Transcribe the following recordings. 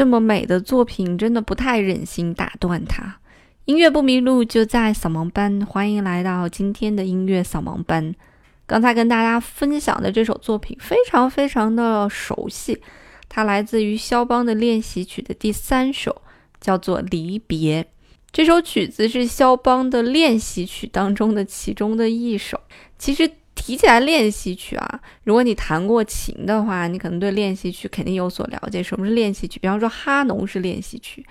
这么美的作品，真的不太忍心打断它。音乐不迷路，就在扫盲班。欢迎来到今天的音乐扫盲班。刚才跟大家分享的这首作品非常非常的熟悉，它来自于肖邦的练习曲的第三首，叫做《离别》。这首曲子是肖邦的练习曲当中的其中的一首。其实。提起来练习曲啊，如果你弹过琴的话，你可能对练习曲肯定有所了解。什么是练习曲？比方说哈农是练习曲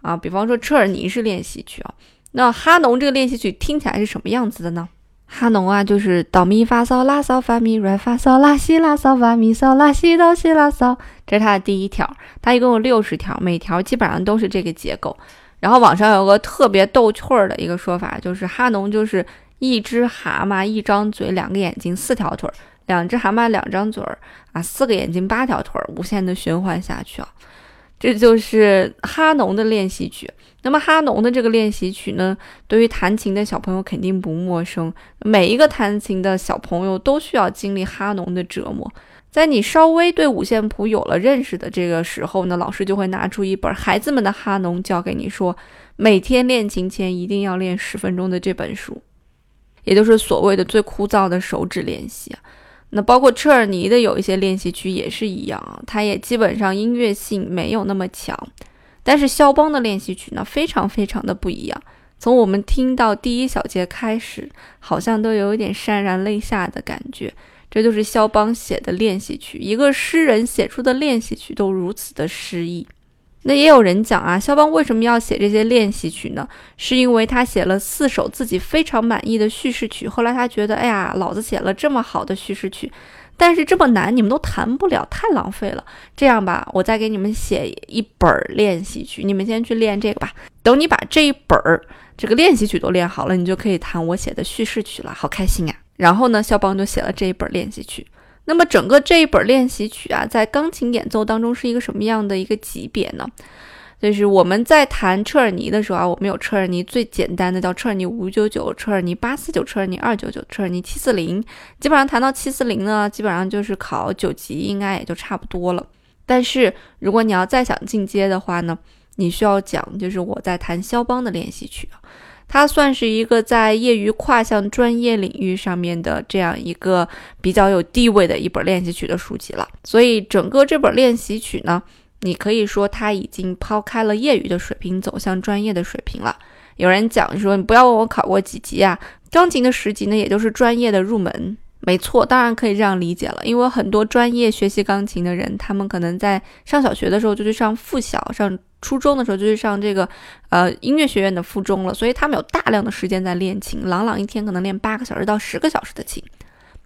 啊，比方说车尔尼是练习曲啊。那哈农这个练习曲听起来是什么样子的呢？哈农啊，就是哆咪发嗦拉嗦发咪来发嗦拉西拉嗦发咪嗦拉西哆西拉嗦，这是它的第一条。它一共有六十条，每条基本上都是这个结构。然后网上有个特别逗趣儿的一个说法，就是哈农就是。一只蛤蟆，一张嘴，两个眼睛，四条腿儿；两只蛤蟆，两张嘴儿啊，四个眼睛，八条腿儿，无限的循环下去啊！这就是哈农的练习曲。那么哈农的这个练习曲呢，对于弹琴的小朋友肯定不陌生。每一个弹琴的小朋友都需要经历哈农的折磨。在你稍微对五线谱有了认识的这个时候呢，老师就会拿出一本孩子们的哈农，教给你说，每天练琴前一定要练十分钟的这本书。也就是所谓的最枯燥的手指练习，那包括车尔尼的有一些练习曲也是一样啊，它也基本上音乐性没有那么强。但是肖邦的练习曲呢，非常非常的不一样。从我们听到第一小节开始，好像都有一点潸然泪下的感觉。这就是肖邦写的练习曲，一个诗人写出的练习曲都如此的诗意。那也有人讲啊，肖邦为什么要写这些练习曲呢？是因为他写了四首自己非常满意的叙事曲，后来他觉得，哎呀，老子写了这么好的叙事曲，但是这么难，你们都弹不了，太浪费了。这样吧，我再给你们写一本练习曲，你们先去练这个吧。等你把这一本儿这个练习曲都练好了，你就可以弹我写的叙事曲了，好开心啊！然后呢，肖邦就写了这一本练习曲。那么整个这一本练习曲啊，在钢琴演奏当中是一个什么样的一个级别呢？就是我们在弹车尔尼的时候啊，我们有车尔尼最简单的叫车尔尼五九九、车尔尼八四九、车尔尼二九九、车尔尼七四零，基本上弹到七四零呢，基本上就是考九级，应该也就差不多了。但是如果你要再想进阶的话呢，你需要讲就是我在弹肖邦的练习曲。它算是一个在业余跨向专业领域上面的这样一个比较有地位的一本练习曲的书籍了。所以整个这本练习曲呢，你可以说它已经抛开了业余的水平，走向专业的水平了。有人讲说，你不要问我考过几级啊，钢琴的十级呢，也就是专业的入门。没错，当然可以这样理解了，因为很多专业学习钢琴的人，他们可能在上小学的时候就去上附小，上初中的时候就去上这个呃音乐学院的附中了，所以他们有大量的时间在练琴，朗朗一天可能练八个小时到十个小时的琴。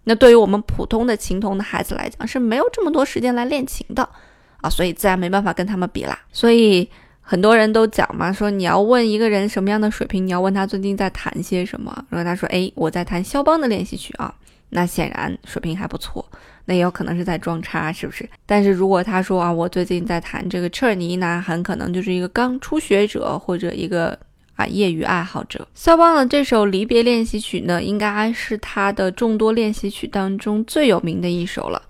那对于我们普通的琴童的孩子来讲，是没有这么多时间来练琴的啊，所以自然没办法跟他们比啦。所以很多人都讲嘛，说你要问一个人什么样的水平，你要问他最近在弹些什么，然后他说，哎，我在弹肖邦的练习曲啊。那显然水平还不错，那也有可能是在装叉，是不是？但是如果他说啊，我最近在弹这个车尔尼，那很可能就是一个刚初学者或者一个啊业余爱好者。肖邦的这首离别练习曲呢，应该是他的众多练习曲当中最有名的一首了。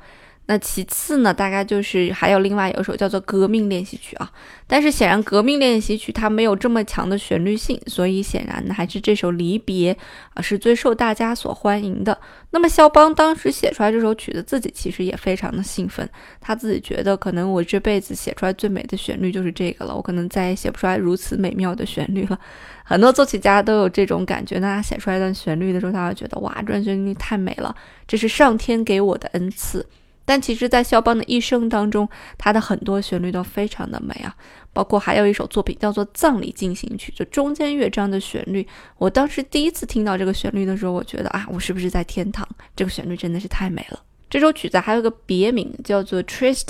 那其次呢，大概就是还有另外有一首叫做《革命练习曲》啊，但是显然《革命练习曲》它没有这么强的旋律性，所以显然呢还是这首《离别》啊是最受大家所欢迎的。那么肖邦当时写出来这首曲子，自己其实也非常的兴奋，他自己觉得可能我这辈子写出来最美的旋律就是这个了，我可能再也写不出来如此美妙的旋律了。很多作曲家都有这种感觉，那他写出来一段旋律的时候，他会觉得哇，这段旋律太美了，这是上天给我的恩赐。但其实，在肖邦的一生当中，他的很多旋律都非常的美啊，包括还有一首作品叫做《葬礼进行曲》，就中间乐章的旋律。我当时第一次听到这个旋律的时候，我觉得啊，我是不是在天堂？这个旋律真的是太美了。这首曲子还有个别名叫做《Tristes》，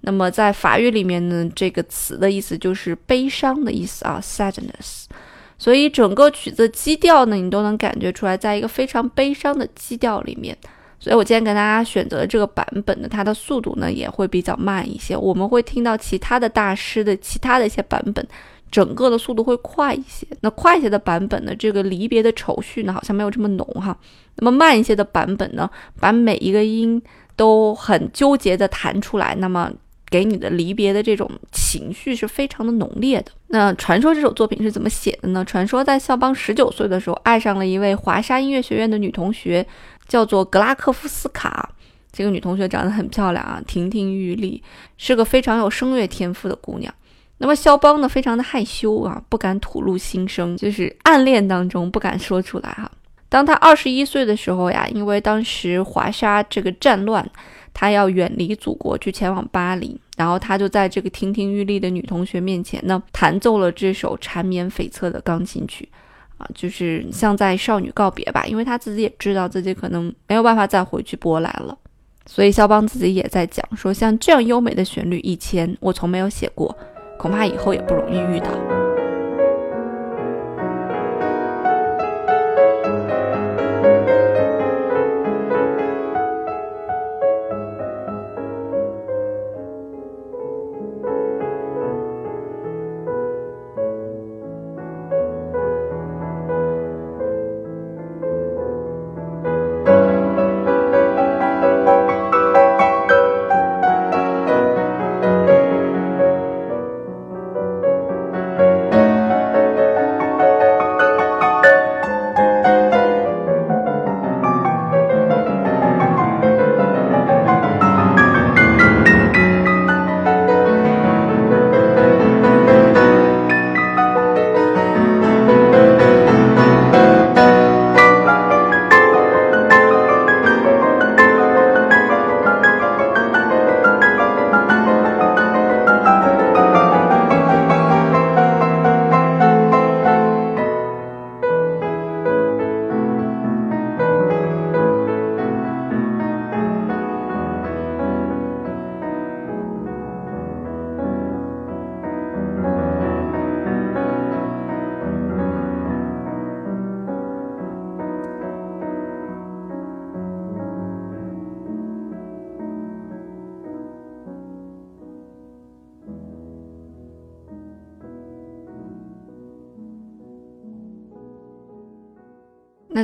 那么在法语里面呢，这个词的意思就是悲伤的意思啊，sadness。所以整个曲子基调呢，你都能感觉出来，在一个非常悲伤的基调里面。所以我今天给大家选择的这个版本呢，它的速度呢也会比较慢一些。我们会听到其他的大师的其他的一些版本，整个的速度会快一些。那快一些的版本呢，这个离别的愁绪呢好像没有这么浓哈。那么慢一些的版本呢，把每一个音都很纠结的弹出来，那么给你的离别的这种情绪是非常的浓烈的。那传说这首作品是怎么写的呢？传说在肖邦十九岁的时候，爱上了一位华沙音乐学院的女同学。叫做格拉克夫斯卡，这个女同学长得很漂亮啊，亭亭玉立，是个非常有声乐天赋的姑娘。那么肖邦呢，非常的害羞啊，不敢吐露心声，就是暗恋当中不敢说出来哈。当他二十一岁的时候呀，因为当时华沙这个战乱，他要远离祖国去前往巴黎，然后他就在这个亭亭玉立的女同学面前呢，弹奏了这首缠绵悱恻的钢琴曲。啊，就是像在少女告别吧，因为他自己也知道自己可能没有办法再回去波兰了，所以肖邦自己也在讲说，像这样优美的旋律，以前我从没有写过，恐怕以后也不容易遇到。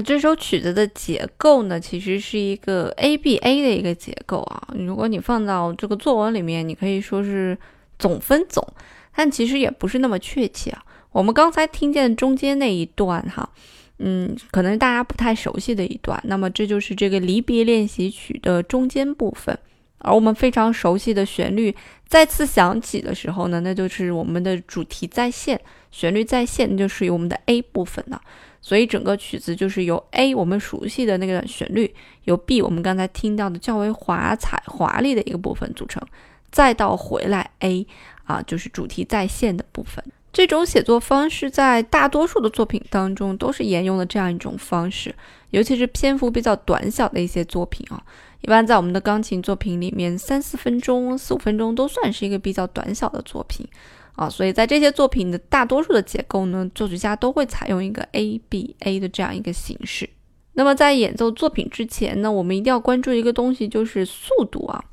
这首曲子的结构呢，其实是一个 A B A 的一个结构啊。如果你放到这个作文里面，你可以说是总分总，但其实也不是那么确切啊。我们刚才听见中间那一段哈，嗯，可能大家不太熟悉的一段。那么这就是这个离别练习曲的中间部分，而我们非常熟悉的旋律再次响起的时候呢，那就是我们的主题再现，旋律再现，就属于我们的 A 部分了。所以整个曲子就是由 A 我们熟悉的那个旋律，由 B 我们刚才听到的较为华彩华丽的一个部分组成，再到回来 A 啊，就是主题再现的部分。这种写作方式在大多数的作品当中都是沿用的这样一种方式，尤其是篇幅比较短小的一些作品啊，一般在我们的钢琴作品里面，三四分钟、四五分钟都算是一个比较短小的作品。啊，所以在这些作品的大多数的结构呢，作曲家都会采用一个 A B A 的这样一个形式。那么在演奏作品之前呢，我们一定要关注一个东西，就是速度啊，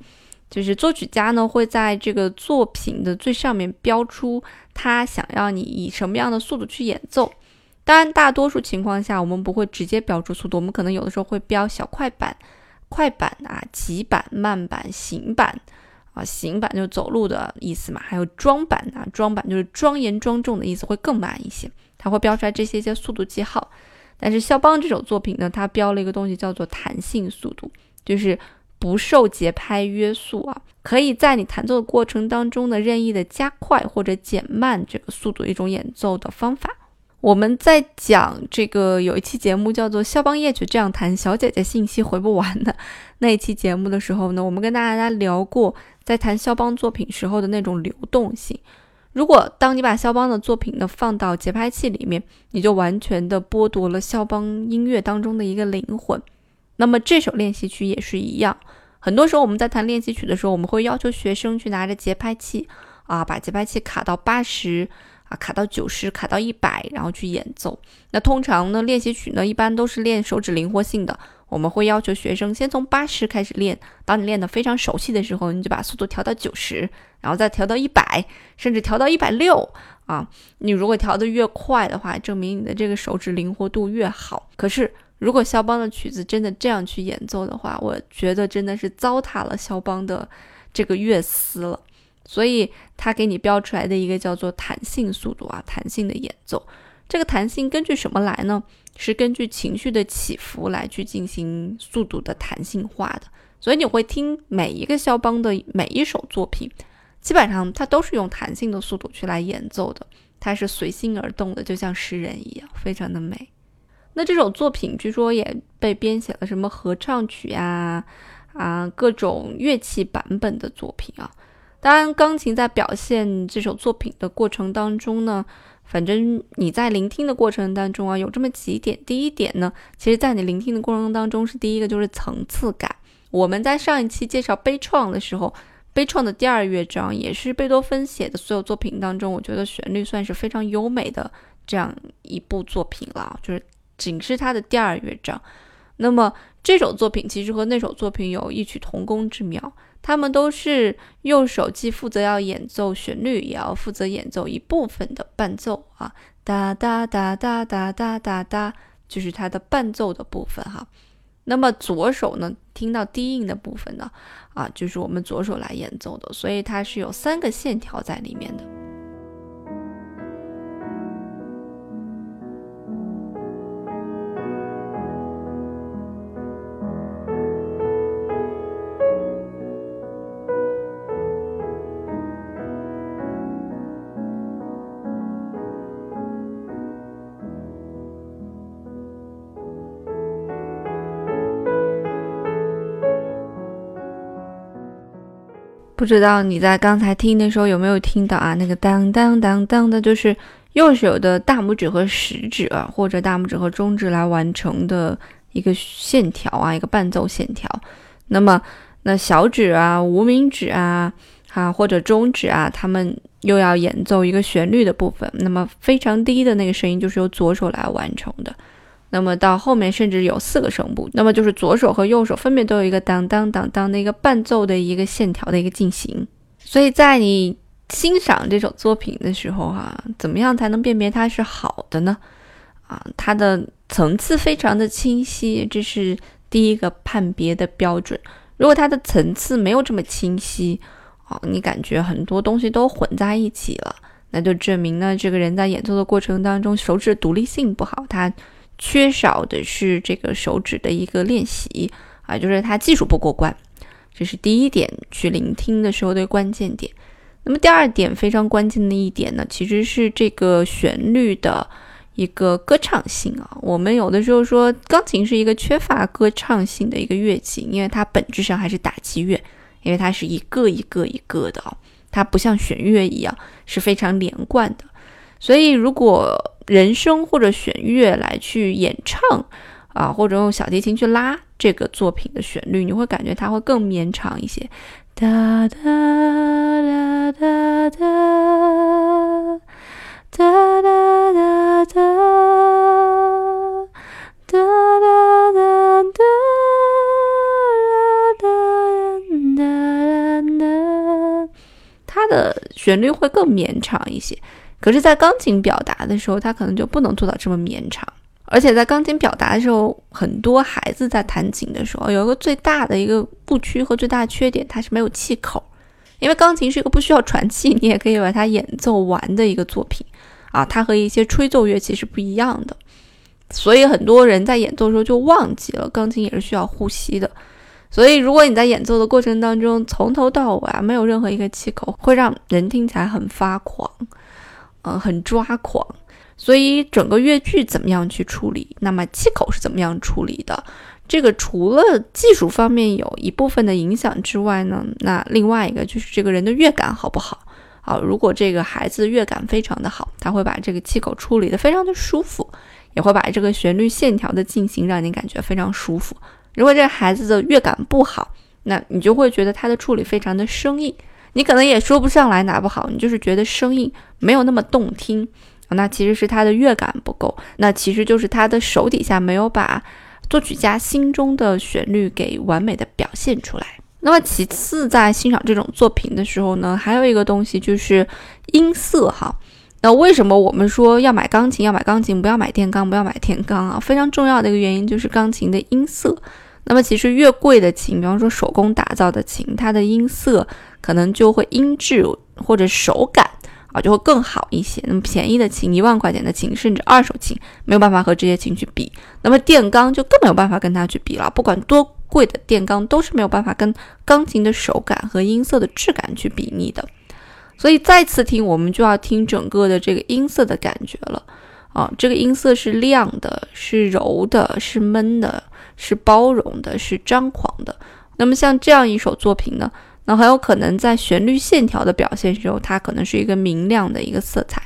就是作曲家呢会在这个作品的最上面标出他想要你以什么样的速度去演奏。当然，大多数情况下我们不会直接标出速度，我们可能有的时候会标小快板快板啊、急板、慢板、行板啊，行板就走路的意思嘛，还有庄板啊，庄板就是庄严庄重的意思，会更慢一些，它会标出来这些些速度记号。但是肖邦这首作品呢，它标了一个东西叫做弹性速度，就是不受节拍约束啊，可以在你弹奏的过程当中呢，任意的加快或者减慢这个速度一种演奏的方法。我们在讲这个有一期节目叫做《肖邦夜曲这样弹》，小姐姐信息回不完的那一期节目的时候呢，我们跟大家聊过在弹肖邦作品时候的那种流动性。如果当你把肖邦的作品呢放到节拍器里面，你就完全的剥夺了肖邦音乐当中的一个灵魂。那么这首练习曲也是一样，很多时候我们在弹练习曲的时候，我们会要求学生去拿着节拍器啊，把节拍器卡到八十啊，卡到九十，卡到一百，然后去演奏。那通常呢，练习曲呢一般都是练手指灵活性的。我们会要求学生先从八十开始练，当你练得非常熟悉的时候，你就把速度调到九十，然后再调到一百，甚至调到一百六啊。你如果调得越快的话，证明你的这个手指灵活度越好。可是如果肖邦的曲子真的这样去演奏的话，我觉得真的是糟蹋了肖邦的这个乐思了。所以他给你标出来的一个叫做弹性速度啊，弹性的演奏。这个弹性根据什么来呢？是根据情绪的起伏来去进行速度的弹性化的。所以你会听每一个肖邦的每一首作品，基本上它都是用弹性的速度去来演奏的，它是随心而动的，就像诗人一样，非常的美。那这首作品据说也被编写了什么合唱曲啊啊各种乐器版本的作品啊。当然，钢琴在表现这首作品的过程当中呢。反正你在聆听的过程当中啊，有这么几点。第一点呢，其实，在你聆听的过程当中，是第一个就是层次感。我们在上一期介绍悲怆的时候，悲怆的第二乐章也是贝多芬写的所有作品当中，我觉得旋律算是非常优美的这样一部作品了，就是仅是他的第二乐章。那么这首作品其实和那首作品有异曲同工之妙。他们都是右手既负责要演奏旋律，也要负责演奏一部分的伴奏啊，哒哒哒哒哒哒哒哒，就是它的伴奏的部分哈。那么左手呢，听到低音的部分呢，啊，就是我们左手来演奏的，所以它是有三个线条在里面的。不知道你在刚才听的时候有没有听到啊？那个当当当当的，就是右手的大拇指和食指啊，或者大拇指和中指来完成的一个线条啊，一个伴奏线条。那么，那小指啊、无名指啊、啊或者中指啊，他们又要演奏一个旋律的部分。那么非常低的那个声音就是由左手来完成的。那么到后面甚至有四个声部，那么就是左手和右手分别都有一个当当当当的一个伴奏的一个线条的一个进行。所以在你欣赏这首作品的时候，哈，怎么样才能辨别它是好的呢？啊，它的层次非常的清晰，这是第一个判别的标准。如果它的层次没有这么清晰，啊，你感觉很多东西都混在一起了，那就证明呢，这个人在演奏的过程当中手指独立性不好，他。缺少的是这个手指的一个练习啊，就是他技术不过关，这是第一点，去聆听的时候的关键点。那么第二点非常关键的一点呢，其实是这个旋律的一个歌唱性啊。我们有的时候说钢琴是一个缺乏歌唱性的一个乐器，因为它本质上还是打击乐，因为它是一个一个一个的啊，它不像弦乐一样是非常连贯的。所以如果人声或者弦乐来去演唱，啊，或者用小提琴去拉这个作品的旋律，你会感觉它会更绵长一些。哒哒哒哒哒哒哒哒哒哒哒哒哒哒，它的旋律会更绵长一些。可是，在钢琴表达的时候，它可能就不能做到这么绵长而且在钢琴表达的时候，很多孩子在弹琴的时候，有一个最大的一个误区和最大的缺点，它是没有气口。因为钢琴是一个不需要喘气，你也可以把它演奏完的一个作品啊，它和一些吹奏乐器是不一样的。所以很多人在演奏的时候就忘记了，钢琴也是需要呼吸的。所以如果你在演奏的过程当中从头到尾啊没有任何一个气口，会让人听起来很发狂，嗯，很抓狂。所以整个乐句怎么样去处理？那么气口是怎么样处理的？这个除了技术方面有一部分的影响之外呢，那另外一个就是这个人的乐感好不好？啊，如果这个孩子乐感非常的好，他会把这个气口处理的非常的舒服，也会把这个旋律线条的进行让你感觉非常舒服。如果这个孩子的乐感不好，那你就会觉得他的处理非常的生硬，你可能也说不上来哪不好，你就是觉得声音，没有那么动听。那其实是他的乐感不够，那其实就是他的手底下没有把作曲家心中的旋律给完美的表现出来。那么其次，在欣赏这种作品的时候呢，还有一个东西就是音色哈。那为什么我们说要买钢琴？要买钢琴，不要买电钢，不要买电钢啊？非常重要的一个原因就是钢琴的音色。那么其实越贵的琴，比方说手工打造的琴，它的音色可能就会音质或者手感。啊，就会更好一些。那么便宜的琴，一万块钱的琴，甚至二手琴，没有办法和这些琴去比。那么电钢就更没有办法跟它去比了。不管多贵的电钢，都是没有办法跟钢琴的手感和音色的质感去比拟的。所以再次听，我们就要听整个的这个音色的感觉了。啊，这个音色是亮的，是柔的，是闷的，是包容的，是张狂的。那么像这样一首作品呢？那很有可能在旋律线条的表现时候，它可能是一个明亮的一个色彩。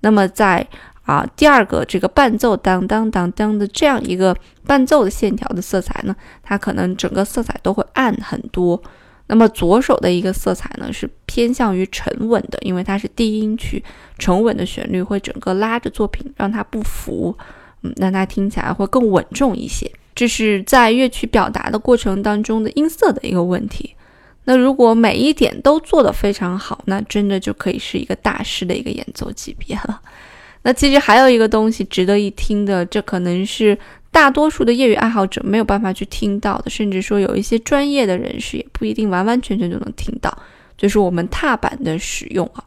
那么在啊第二个这个伴奏当当当当的这样一个伴奏的线条的色彩呢，它可能整个色彩都会暗很多。那么左手的一个色彩呢是偏向于沉稳的，因为它是低音区，沉稳的旋律会整个拉着作品让它不浮，嗯，让它听起来会更稳重一些。这是在乐曲表达的过程当中的音色的一个问题。那如果每一点都做得非常好，那真的就可以是一个大师的一个演奏级别了。那其实还有一个东西值得一听的，这可能是大多数的业余爱好者没有办法去听到的，甚至说有一些专业的人士也不一定完完全全就能听到，就是我们踏板的使用啊。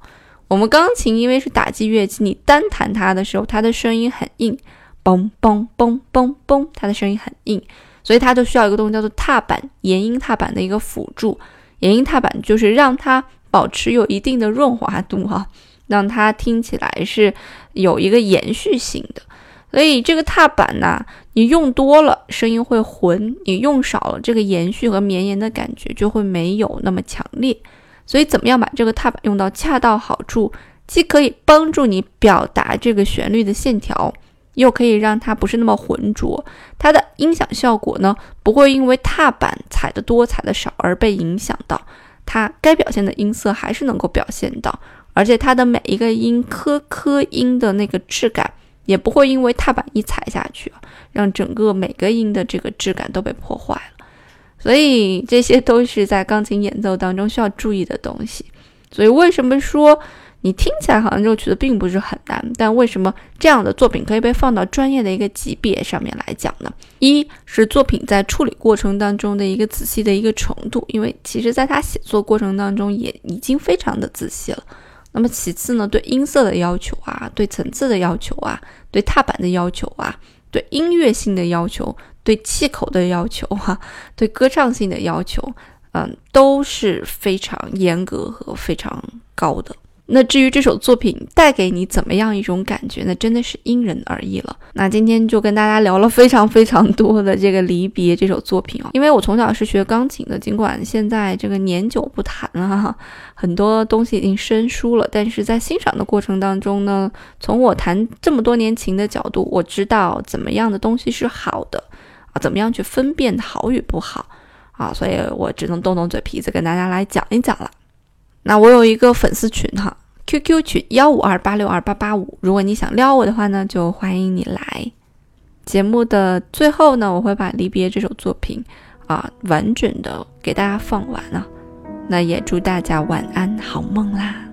我们钢琴因为是打击乐器，你单弹它的时候，它的声音很硬，嘣嘣嘣嘣嘣，它的声音很硬，所以它就需要一个东西叫做踏板，延音踏板的一个辅助。延音踏板就是让它保持有一定的润滑度哈，让它听起来是有一个延续性的。所以这个踏板呢，你用多了声音会浑，你用少了这个延续和绵延的感觉就会没有那么强烈。所以怎么样把这个踏板用到恰到好处，既可以帮助你表达这个旋律的线条。又可以让它不是那么浑浊，它的音响效果呢不会因为踏板踩的多踩的少而被影响到，它该表现的音色还是能够表现到，而且它的每一个音颗颗音的那个质感也不会因为踏板一踩下去，让整个每个音的这个质感都被破坏了，所以这些都是在钢琴演奏当中需要注意的东西。所以为什么说？你听起来好像这个曲子并不是很难，但为什么这样的作品可以被放到专业的一个级别上面来讲呢？一是作品在处理过程当中的一个仔细的一个程度，因为其实在他写作过程当中也已经非常的仔细了。那么其次呢，对音色的要求啊，对层次的要求啊，对踏板的要求啊，对音乐性的要求，对气口的要求啊，对歌唱性的要求，嗯，都是非常严格和非常高的。那至于这首作品带给你怎么样一种感觉，那真的是因人而异了。那今天就跟大家聊了非常非常多的这个离别这首作品啊，因为我从小是学钢琴的，尽管现在这个年久不弹了哈，很多东西已经生疏了，但是在欣赏的过程当中呢，从我弹这么多年琴的角度，我知道怎么样的东西是好的啊，怎么样去分辨好与不好啊，所以我只能动动嘴皮子跟大家来讲一讲了。那我有一个粉丝群哈，QQ 群幺五二八六二八八五，如果你想撩我的话呢，就欢迎你来。节目的最后呢，我会把《离别》这首作品啊完整的给大家放完了。那也祝大家晚安，好梦啦。